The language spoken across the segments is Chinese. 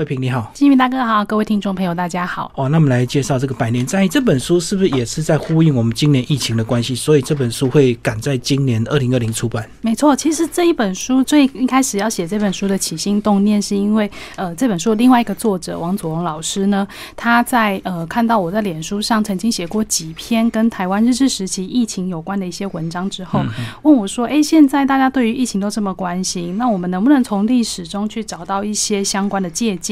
慧平你好，金明大哥好，各位听众朋友大家好。哦，那我们来介绍这个百年战役这本书，是不是也是在呼应我们今年疫情的关系？所以这本书会赶在今年二零二零出版。没错，其实这一本书最一开始要写这本书的起心动念，是因为呃，这本书另外一个作者王祖荣老师呢，他在呃看到我在脸书上曾经写过几篇跟台湾日治时期疫情有关的一些文章之后，问我说：“哎，现在大家对于疫情都这么关心，那我们能不能从历史中去找到一些相关的借鉴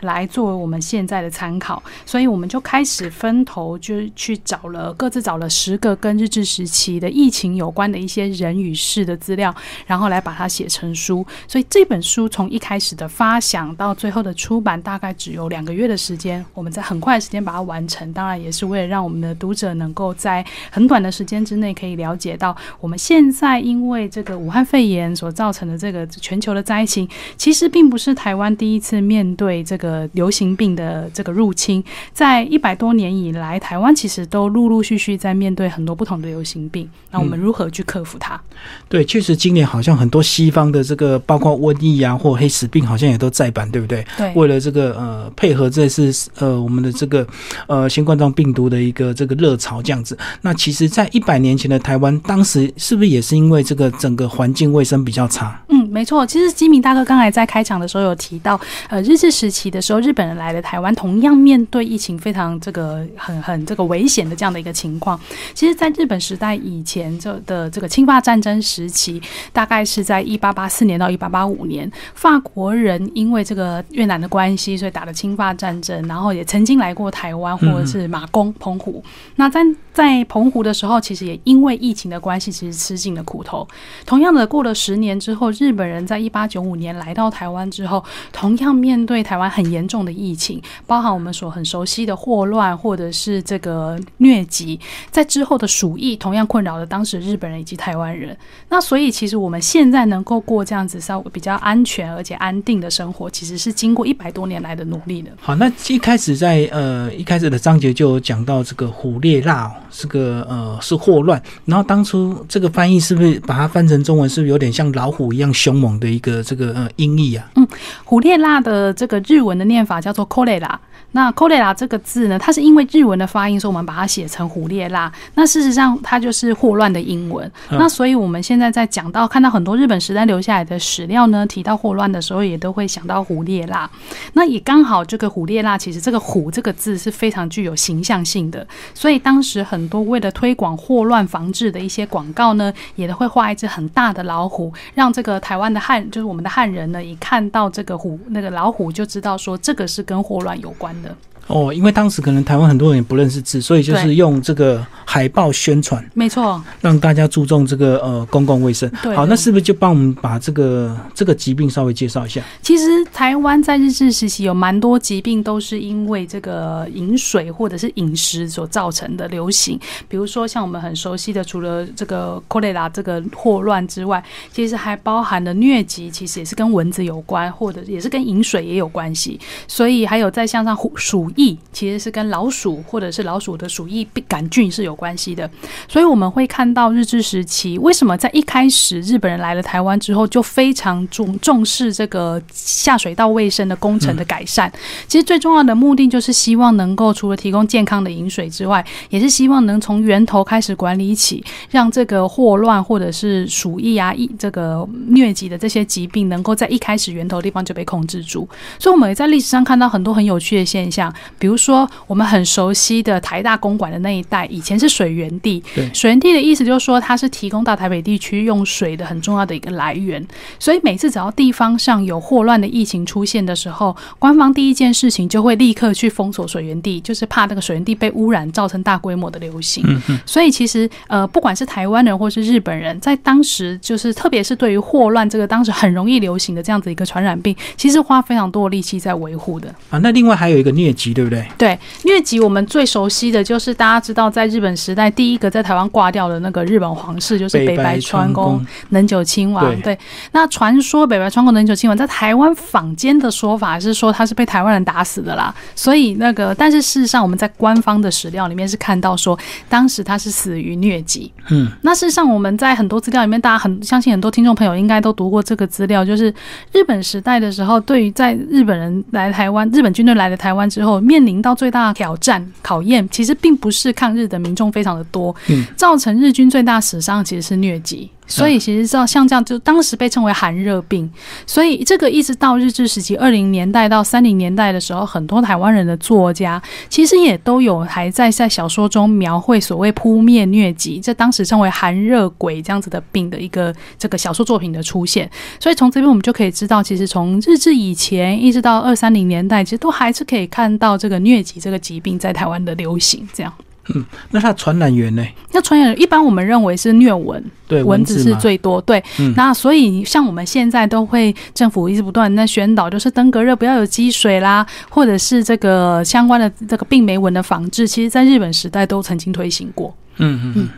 来？”作为我们现在的参考，所以我们就开始分头，就去找了各自找了十个跟日治时期的疫情有关的一些人与事的资料，然后来把它写成书。所以这本书从一开始的发想到最后的出版，大概只有两个月的时间。我们在很快的时间把它完成，当然也是为了让我们的读者能够在很短的时间之内可以了解到，我们现在因为这个武汉肺炎所造成的这个全球的灾情，其实并不是台湾第一次面对这个。流行病的这个入侵，在一百多年以来，台湾其实都陆陆续续在面对很多不同的流行病。那我们如何去克服它？对，确实今年好像很多西方的这个，包括瘟疫啊或黑死病，好像也都在版，对不对？对。为了这个呃配合这次呃我们的这个呃新冠状病毒的一个这个热潮这样子。那其实，在一百年前的台湾，当时是不是也是因为这个整个环境卫生比较差？嗯，没错。其实基明大哥刚才在开场的时候有提到，呃，日治时期的时候。日本人来了台湾，同样面对疫情非常这个很很这个危险的这样的一个情况。其实，在日本时代以前，这的这个侵华战争时期，大概是在一八八四年到一八八五年，法国人因为这个越南的关系，所以打了侵华战争，然后也曾经来过台湾或者是马公澎湖。那在在澎湖的时候，其实也因为疫情的关系，其实吃尽了苦头。同样的，过了十年之后，日本人在一八九五年来到台湾之后，同样面对台湾很严重。的疫情，包含我们所很熟悉的霍乱，或者是这个疟疾，在之后的鼠疫，同样困扰了当时日本人以及台湾人。那所以，其实我们现在能够过这样子稍微比较安全而且安定的生活，其实是经过一百多年来的努力的。好，那一开始在呃一开始的章节就有讲到这个虎烈辣，是个呃是霍乱。然后当初这个翻译是不是把它翻成中文，是不是有点像老虎一样凶猛的一个这个呃音译啊？嗯，虎烈辣的这个日文的念法叫做 cholera。那 cholera 这个字呢，它是因为日文的发音，所以我们把它写成胡列拉。那事实上，它就是霍乱的英文。那所以我们现在在讲到看到很多日本时代留下来的史料呢，提到霍乱的时候，也都会想到胡列拉。那也刚好，这个虎列拉其实这个虎这个字是非常具有形象性的，所以当时很多为了推广霍乱防治的一些广告呢，也都会画一只很大的老虎，让这个台湾的汉，就是我们的汉人呢，一看到这个虎那个老虎，我就知道说这个是跟霍乱有关的。哦，因为当时可能台湾很多人也不认识字，所以就是用这个海报宣传，没错，让大家注重这个呃公共卫生。好，那是不是就帮我们把这个这个疾病稍微介绍一下？其实台湾在日治时期有蛮多疾病都是因为这个饮水或者是饮食所造成的流行，比如说像我们很熟悉的，除了这个 cholera 这个霍乱之外，其实还包含了疟疾，其实也是跟蚊子有关，或者也是跟饮水也有关系。所以还有再向上鼠。疫其实是跟老鼠或者是老鼠的鼠疫杆菌是有关系的，所以我们会看到日治时期为什么在一开始日本人来了台湾之后就非常重重视这个下水道卫生的工程的改善。其实最重要的目的就是希望能够除了提供健康的饮水之外，也是希望能从源头开始管理起，让这个霍乱或者是鼠疫啊、疫这个疟疾的这些疾病能够在一开始源头地方就被控制住。所以我们也在历史上看到很多很有趣的现象。比如说，我们很熟悉的台大公馆的那一带，以前是水源地。水源地的意思就是说，它是提供到台北地区用水的很重要的一个来源。所以每次只要地方上有霍乱的疫情出现的时候，官方第一件事情就会立刻去封锁水源地，就是怕那个水源地被污染，造成大规模的流行。嗯所以其实呃，不管是台湾人或是日本人，在当时就是特别是对于霍乱这个当时很容易流行的这样子一个传染病，其实花非常多的力气在维护的。啊，那另外还有一个疟疾。对不对？对，疟疾我们最熟悉的就是大家知道，在日本时代第一个在台湾挂掉的那个日本皇室，就是北白川宫能久亲王。对，那传说北白川宫能久亲王在台湾坊间的说法是说他是被台湾人打死的啦。所以那个，但是事实上我们在官方的史料里面是看到说，当时他是死于疟疾。嗯，那事实上我们在很多资料里面，大家很相信很多听众朋友应该都读过这个资料，就是日本时代的时候，对于在日本人来台湾，日本军队来了台湾之后，面临到最大的挑战考验，其实并不是抗日的民众非常的多，嗯，造成日军最大死伤其实是疟疾。所以其实像像这样，就当时被称为寒热病。所以这个一直到日治时期二零年代到三零年代的时候，很多台湾人的作家其实也都有还在在小说中描绘所谓扑灭疟疾，这当时称为寒热鬼这样子的病的一个这个小说作品的出现。所以从这边我们就可以知道，其实从日治以前一直到二三零年代，其实都还是可以看到这个疟疾这个疾病在台湾的流行这样。嗯，那它传染源呢？那传染一般我们认为是疟蚊，对，蚊子是最多。对，那所以像我们现在都会政府一直不断在宣导，就是登革热不要有积水啦，或者是这个相关的这个病媒蚊的防治，其实在日本时代都曾经推行过。嗯嗯嗯，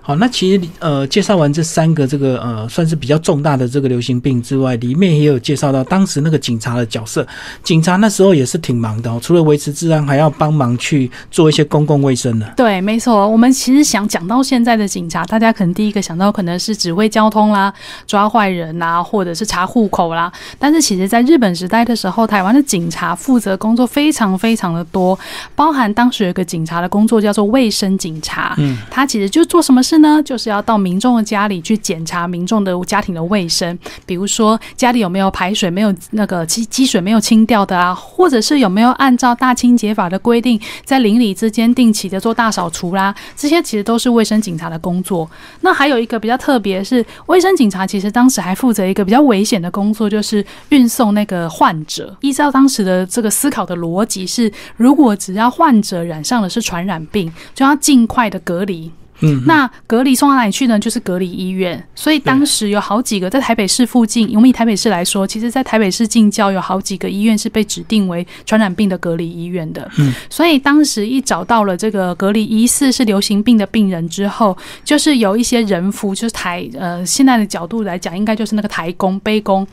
好，那其实呃，介绍完这三个这个呃，算是比较重大的这个流行病之外，里面也有介绍到当时那个警察的角色。警察那时候也是挺忙的哦，除了维持治安，还要帮忙去做一些公共卫生的。对，没错。我们其实想讲到现在的警察，大家可能第一个想到可能是指挥交通啦、抓坏人呐，或者是查户口啦。但是其实在日本时代的时候，台湾的警察负责工作非常非常的多，包含当时有一个警察的工作叫做卫生警察。嗯。他其实就做什么事呢？就是要到民众的家里去检查民众的家庭的卫生，比如说家里有没有排水没有那个积积水没有清掉的啊，或者是有没有按照大清洁法的规定，在邻里之间定期的做大扫除啦，这些其实都是卫生警察的工作。那还有一个比较特别，是卫生警察其实当时还负责一个比较危险的工作，就是运送那个患者。依照当时的这个思考的逻辑是，如果只要患者染上的是传染病，就要尽快的隔离。嗯，那隔离送到哪里去呢？就是隔离医院。所以当时有好几个在台北市附近，我们以台北市来说，其实，在台北市近郊有好几个医院是被指定为传染病的隔离医院的。嗯，所以当时一找到了这个隔离疑似是流行病的病人之后，就是有一些人夫，就是台呃，现在的角度来讲，应该就是那个台工、背工。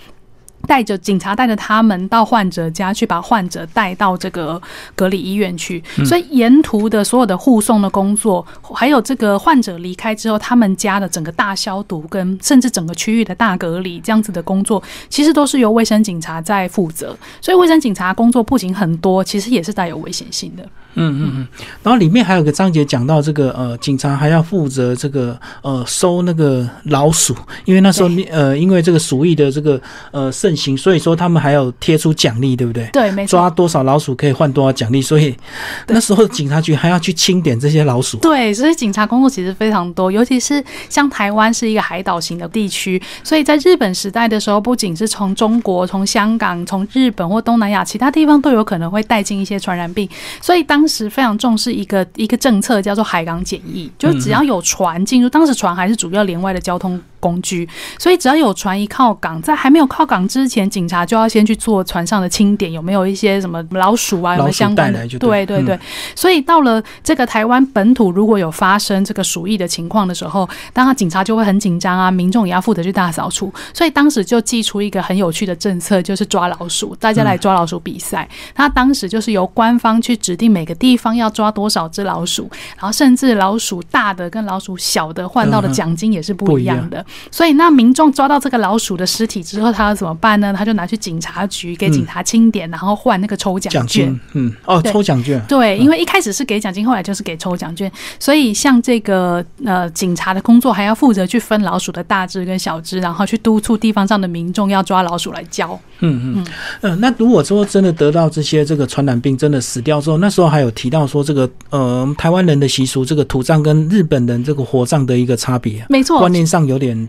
带着警察带着他们到患者家去，把患者带到这个隔离医院去。所以沿途的所有的护送的工作，还有这个患者离开之后，他们家的整个大消毒，跟甚至整个区域的大隔离这样子的工作，其实都是由卫生警察在负责。所以卫生警察工作不仅很多，其实也是带有危险性的。嗯嗯嗯，然后里面还有个章节讲到这个呃，警察还要负责这个呃收那个老鼠，因为那时候呃因为这个鼠疫的这个呃盛行，所以说他们还要贴出奖励，对不对？对，没错。抓多少老鼠可以换多少奖励，所以那时候警察局还要去清点这些老鼠。对，所以警察工作其实非常多，尤其是像台湾是一个海岛型的地区，所以在日本时代的时候，不仅是从中国、从香港、从日本或东南亚其他地方都有可能会带进一些传染病，所以当当时非常重视一个一个政策，叫做海港检疫，就是只要有船进入，当时船还是主要连外的交通。工具，所以只要有船一靠港，在还没有靠港之前，警察就要先去做船上的清点，有没有一些什么老鼠啊，有没有相关的？对对对。所以到了这个台湾本土，如果有发生这个鼠疫的情况的时候，当然警察就会很紧张啊，民众也要负责去大扫除。所以当时就寄出一个很有趣的政策，就是抓老鼠，大家来抓老鼠比赛。他当时就是由官方去指定每个地方要抓多少只老鼠，然后甚至老鼠大的跟老鼠小的换到的奖金也是不一样的。所以，那民众抓到这个老鼠的尸体之后，他要怎么办呢？他就拿去警察局给警察清点，然后换那个抽奖券。嗯，哦，抽奖券。对，因为一开始是给奖金，后来就是给抽奖券。所以，像这个呃，警察的工作还要负责去分老鼠的大只跟小只，然后去督促地方上的民众要抓老鼠来交。嗯嗯嗯。那如果说真的得到这些这个传染病，真的死掉之后，那时候还有提到说这个呃，台湾人的习俗，这个土葬跟日本人这个火葬的一个差别。没错，观念上有点。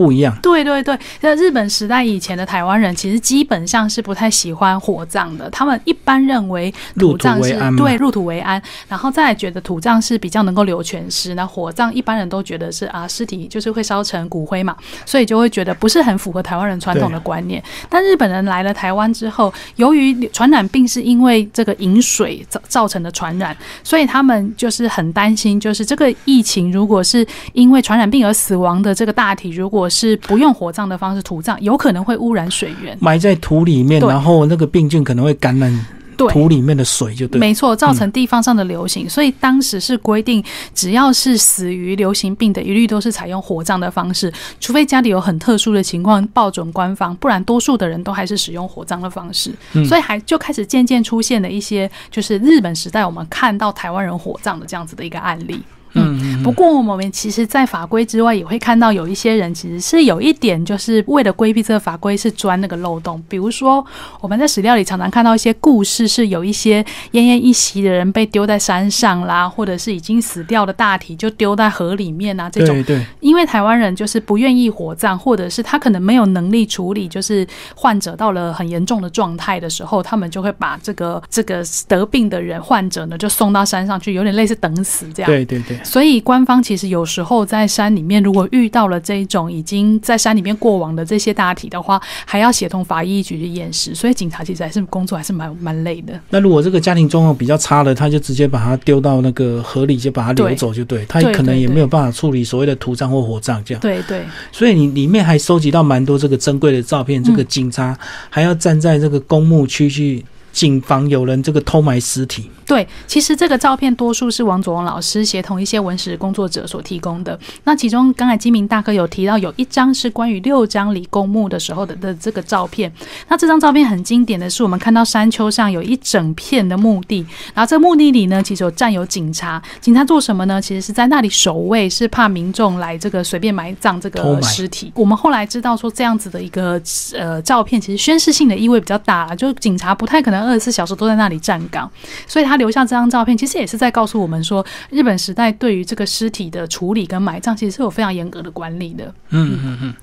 不一样。对对对，在日本时代以前的台湾人，其实基本上是不太喜欢火葬的。他们一般认为土葬是对入土为安，然后再觉得土葬是比较能够留全尸。那火葬一般人都觉得是啊，尸体就是会烧成骨灰嘛，所以就会觉得不是很符合台湾人传统的观念。但日本人来了台湾之后，由于传染病是因为这个饮水造造成的传染，所以他们就是很担心，就是这个疫情如果是因为传染病而死亡的这个大体，如果是不用火葬的方式土葬，有可能会污染水源，埋在土里面，然后那个病菌可能会感染。土里面的水就对，没错，造成地方上的流行，所以当时是规定，只要是死于流行病的，一律都是采用火葬的方式，除非家里有很特殊的情况报准官方，不然多数的人都还是使用火葬的方式。所以还就开始渐渐出现了一些，就是日本时代我们看到台湾人火葬的这样子的一个案例。嗯，不过我们其实，在法规之外，也会看到有一些人其实是有一点，就是为了规避这个法规，是钻那个漏洞。比如说，我们在史料里常常看到一些故事，是有一些奄奄一息的人被丢在山上啦，或者是已经死掉的大体就丢在河里面啊。这种，对对。因为台湾人就是不愿意火葬，或者是他可能没有能力处理，就是患者到了很严重的状态的时候，他们就会把这个这个得病的人患者呢，就送到山上去，有点类似等死这样。对对对。所以官方其实有时候在山里面，如果遇到了这种已经在山里面过往的这些大体的话，还要协同法医局去验尸，所以警察其实还是工作还是蛮蛮累的。那如果这个家庭状况比较差的，他就直接把他丢到那个河里，就把他流走就对，他可能也没有办法处理所谓的土葬或火葬这样。对对。所以你里面还收集到蛮多这个珍贵的照片，这个警察还要站在这个公墓区去。警方有人这个偷埋尸体，对，其实这个照片多数是王佐王老师协同一些文史工作者所提供的。那其中刚才金明大哥有提到，有一张是关于六张里公墓的时候的的这个照片。那这张照片很经典的是，我们看到山丘上有一整片的墓地，然后这墓地里呢，其实有站有警察。警察做什么呢？其实是在那里守卫，是怕民众来这个随便埋葬这个尸体。我们后来知道说，这样子的一个呃照片，其实宣示性的意味比较大了，就警察不太可能。二十四小时都在那里站岗，所以他留下这张照片，其实也是在告诉我们说，日本时代对于这个尸体的处理跟埋葬，其实是有非常严格的管理的。嗯嗯嗯。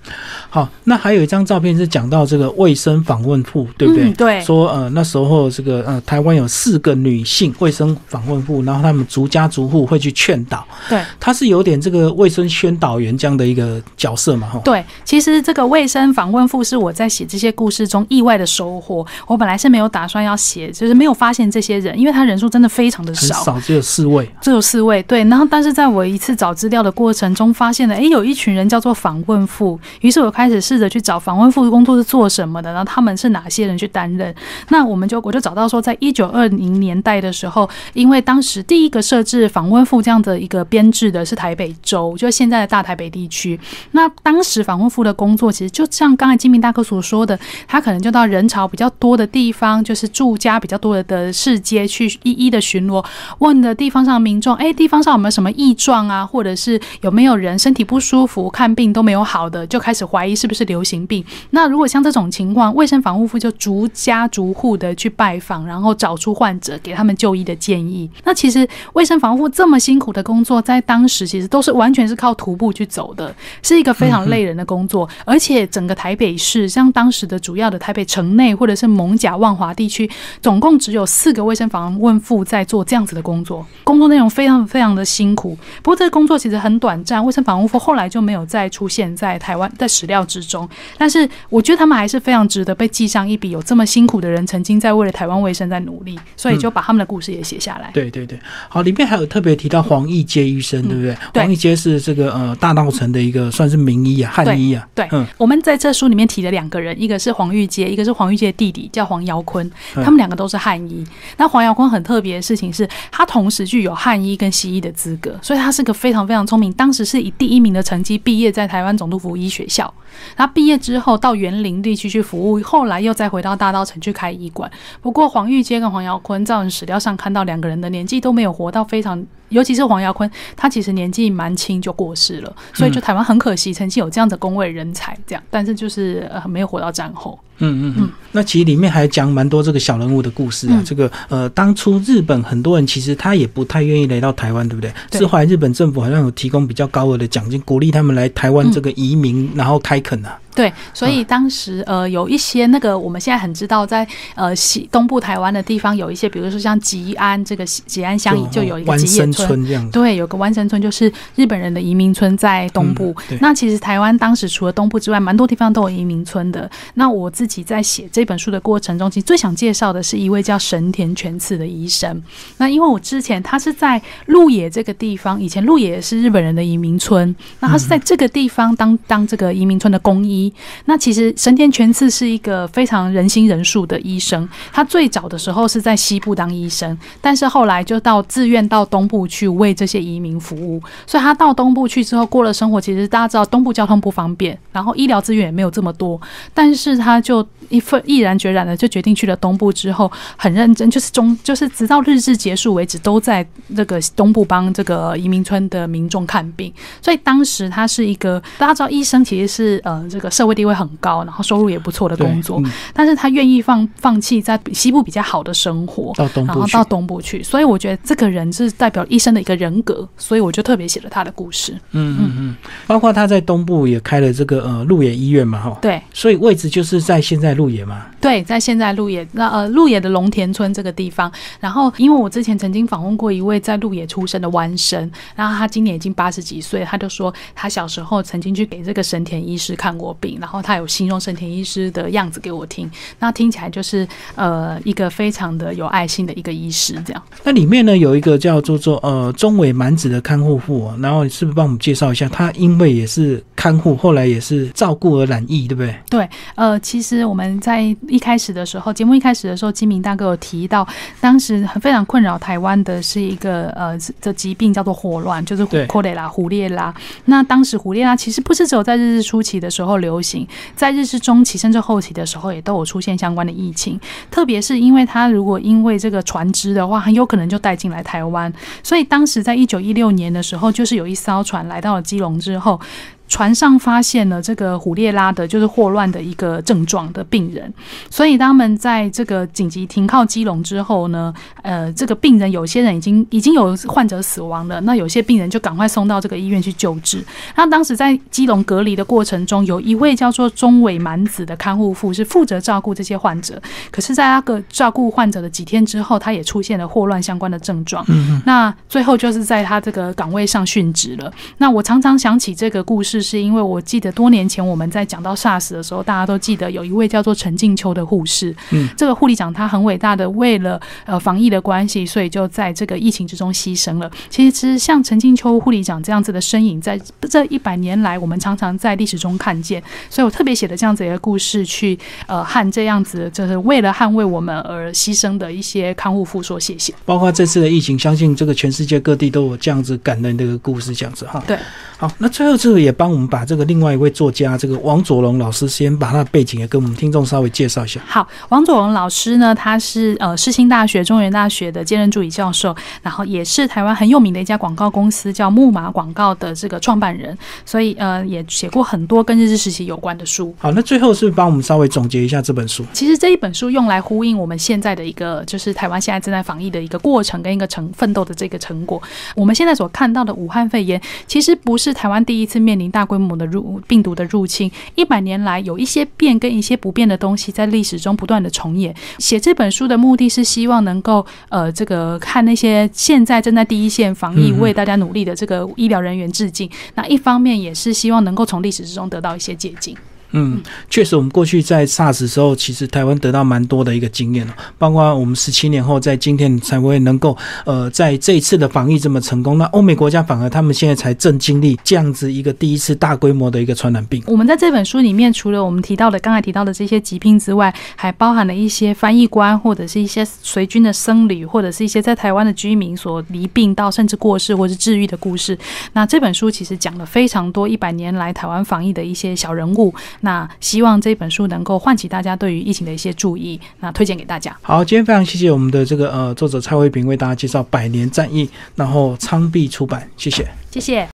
好，那还有一张照片是讲到这个卫生访问妇，对不对？对。说呃那时候这个呃台湾有四个女性卫生访问妇，然后他们逐家逐户会去劝导。对。他是有点这个卫生宣导员这样的一个角色嘛？哈。对，其实这个卫生访问妇是我在写这些故事中意外的收获。我本来是没有打算。要写就是没有发现这些人，因为他人数真的非常的少，少只有四位，只有四位。对，然后但是在我一次找资料的过程中，发现了哎，有一群人叫做访问妇，于是我开始试着去找访问妇的工作是做什么的，然后他们是哪些人去担任？那我们就我就找到说，在一九二零年代的时候，因为当时第一个设置访问妇这样的一个编制的是台北州，就现在的大台北地区。那当时访问妇的工作，其实就像刚才金明大哥所说的，他可能就到人潮比较多的地方，就是。住家比较多的的市街去一一的巡逻，问的地方上的民众，哎，地方上有没有什么异状啊？或者是有没有人身体不舒服，看病都没有好的，就开始怀疑是不是流行病。那如果像这种情况，卫生防护妇就逐家逐户的去拜访，然后找出患者，给他们就医的建议。那其实卫生防护这么辛苦的工作，在当时其实都是完全是靠徒步去走的，是一个非常累人的工作。而且整个台北市，像当时的主要的台北城内或者是蒙甲万华地区。总共只有四个卫生访问妇在做这样子的工作，工作内容非常非常的辛苦。不过这个工作其实很短暂，卫生访问妇后来就没有再出现在台湾在史料之中。但是我觉得他们还是非常值得被记上一笔，有这么辛苦的人曾经在为了台湾卫生在努力，所以就把他们的故事也写下来。对对对，好，里面还有特别提到黄义阶医生，对不对？黄义阶是这个呃大道城的一个算是名医啊，汉医啊。对，嗯，我们在这书里面提了两个人，一个是黄玉阶，一个是黄玉阶的弟弟叫黄尧坤。他们两个都是汉医。那黄耀坤很特别的事情是，他同时具有汉医跟西医的资格，所以他是个非常非常聪明。当时是以第一名的成绩毕业在台湾总督府医学校。他毕业之后到园林地区去服务，后来又再回到大稻城去开医馆。不过黄玉阶跟黄耀坤，在史料上看到两个人的年纪都没有活到非常尤其是黄耀坤，他其实年纪蛮轻就过世了，所以就台湾很可惜，曾经有这样的工位人才，这样，但是就是呃没有活到战后。嗯嗯嗯，那其实里面还讲蛮多这个小人物的故事啊。嗯这个呃，当初日本很多人其实他也不太愿意来到台湾，对不对？是后来日本政府好像有提供比较高额的奖金，鼓励他们来台湾这个移民，然后开垦啊。对，所以当时呃有一些那个我们现在很知道在呃西东部台湾的地方有一些，比如说像吉安这个吉安乡就有一个吉野村。村这样子。对，有个湾生村，就是日本人的移民村在东部。嗯那其实台湾当时除了东部之外，蛮多地方都有移民村的。那我自己在写这本书的过程中，其实最想介绍的是一位叫神田全次的医生。那因为我之前他是在鹿野这个地方，以前鹿野是日本人的移民村，那他是在这个地方当当这个移民村的公医。那其实神田全次是一个非常人心仁术的医生。他最早的时候是在西部当医生，但是后来就到自愿到东部去为这些移民服务。所以他到东部去之后过了生活，其实大家知道东部交通不方便，然后医疗资源也没有这么多，但是他就一份毅然决然的就决定去了东部之后，很认真，就是中就是直到日志结束为止，都在这个东部帮这个移民村的民众看病。所以当时他是一个大家知道，医生其实是呃这个社会地位很高，然后收入也不错的工作，嗯但是他愿意放放弃在西部比较好的生活，到东部然后到。东部去，所以我觉得这个人是代表医生的一个人格，所以我就特别写了他的故事。嗯嗯嗯，包括他在东部也开了这个呃鹿野医院嘛，哈。对所以位置就是在现在鹿野嘛。对，在现在鹿野那呃鹿野的龙田村这个地方，然后因为我之前曾经访问过一位在鹿野出生的弯生，然后他今年已经八十几岁，他就说他小时候曾经去给这个神田医师看过病，然后他有形容神田医师的样子给我听，那听起来就是呃一个非常的有爱心的一个医师这样。那里面呢有一个叫做做呃中尾满子的看护妇、哦，然后你是不是帮我们介绍一下？他因为也是看护，后来也是照顾而染疫，对不对？对，呃，其实我们在一开始的时候，节目一开始的时候，金明大哥有提到，当时很非常困扰台湾的是一个呃这疾病叫做霍乱，就是虎对科雷拉、胡列拉。那当时胡列拉其实不是只有在日治初期的时候流流行，在日式中期甚至后期的时候也都有出现相关的疫情。特别是因为他如果因为这个船只的话，很有可能就带进来台湾，所以当时在一九一六年的时候，就是有一艘船来到了基隆之后。船上发现了这个虎列拉的，就是霍乱的一个症状的病人，所以他们在这个紧急停靠基隆之后呢，呃，这个病人有些人已经已经有患者死亡了，那有些病人就赶快送到这个医院去救治。那当时在基隆隔离的过程中，有一位叫做中尾满子的看护妇是负责照顾这些患者，可是，在那个照顾患者的几天之后，他也出现了霍乱相关的症状。嗯那最后就是在他这个岗位上殉职了。那我常常想起这个故事，是因为我记得多年前我们在讲到 SARS 的时候，大家都记得有一位叫做陈静秋的护士，嗯，这个护理长他很伟大的，为了呃防疫的关系，所以就在这个疫情之中牺牲了。其实像陈静秋护理长这样子的身影，在这一百年来，我们常常在历史中看见，所以我特别写的这样子一个故事，去呃和这样子就是为了捍卫我们而牺牲的一些看护妇说谢谢。包括这次的疫情，相信这个全世界各地都有这样子感人的一个故事，这样子哈。对，好，那最后这个也帮我们把这个另外一位作家，这个王佐龙老师，先把他的背景也跟我们听众稍微介绍一下。好，王佐龙老师呢，他是呃世新大学、中原大学的兼任助理教授，然后也是台湾很有名的一家广告公司叫木马广告的这个创办人，所以呃也写过很多跟日治时期有关的书。好，那最后是帮我们稍微总结一下这本书？其实这一本书用来呼应我们现在的一个，就是台湾现在正在防疫的一个过程跟一个成奋斗的这个成果。我们现在所看到的武汉肺炎，其实不是台湾第一次面临大规模的入病毒的入侵。一百年来，有一些变跟一些不变的东西在历史中不断的重演。写这本书的目的是希望能够呃，这个看那些现在正在第一线防疫为大家努力的这个医疗人员致敬。那一方面也是希望能够从历史之中得到一些借鉴。嗯，确实，我们过去在 SARS 的时候，其实台湾得到蛮多的一个经验了，包括我们十七年后在今天才会能够呃在这一次的防疫这么成功。那欧美国家反而他们现在才正经历这样子一个第一次大规模的一个传染病。我们在这本书里面，除了我们提到的刚才提到的这些疾病之外，还包含了一些翻译官或者是一些随军的僧侣，或者是一些在台湾的居民所离病到甚至过世或是治愈的故事。那这本书其实讲了非常多一百年来台湾防疫的一些小人物，那希望这本书能够唤起大家对于疫情的一些注意，那推荐给大家。好，今天非常谢谢我们的这个呃作者蔡慧平为大家介绍《百年战役》，然后昌币出版，谢谢，谢谢。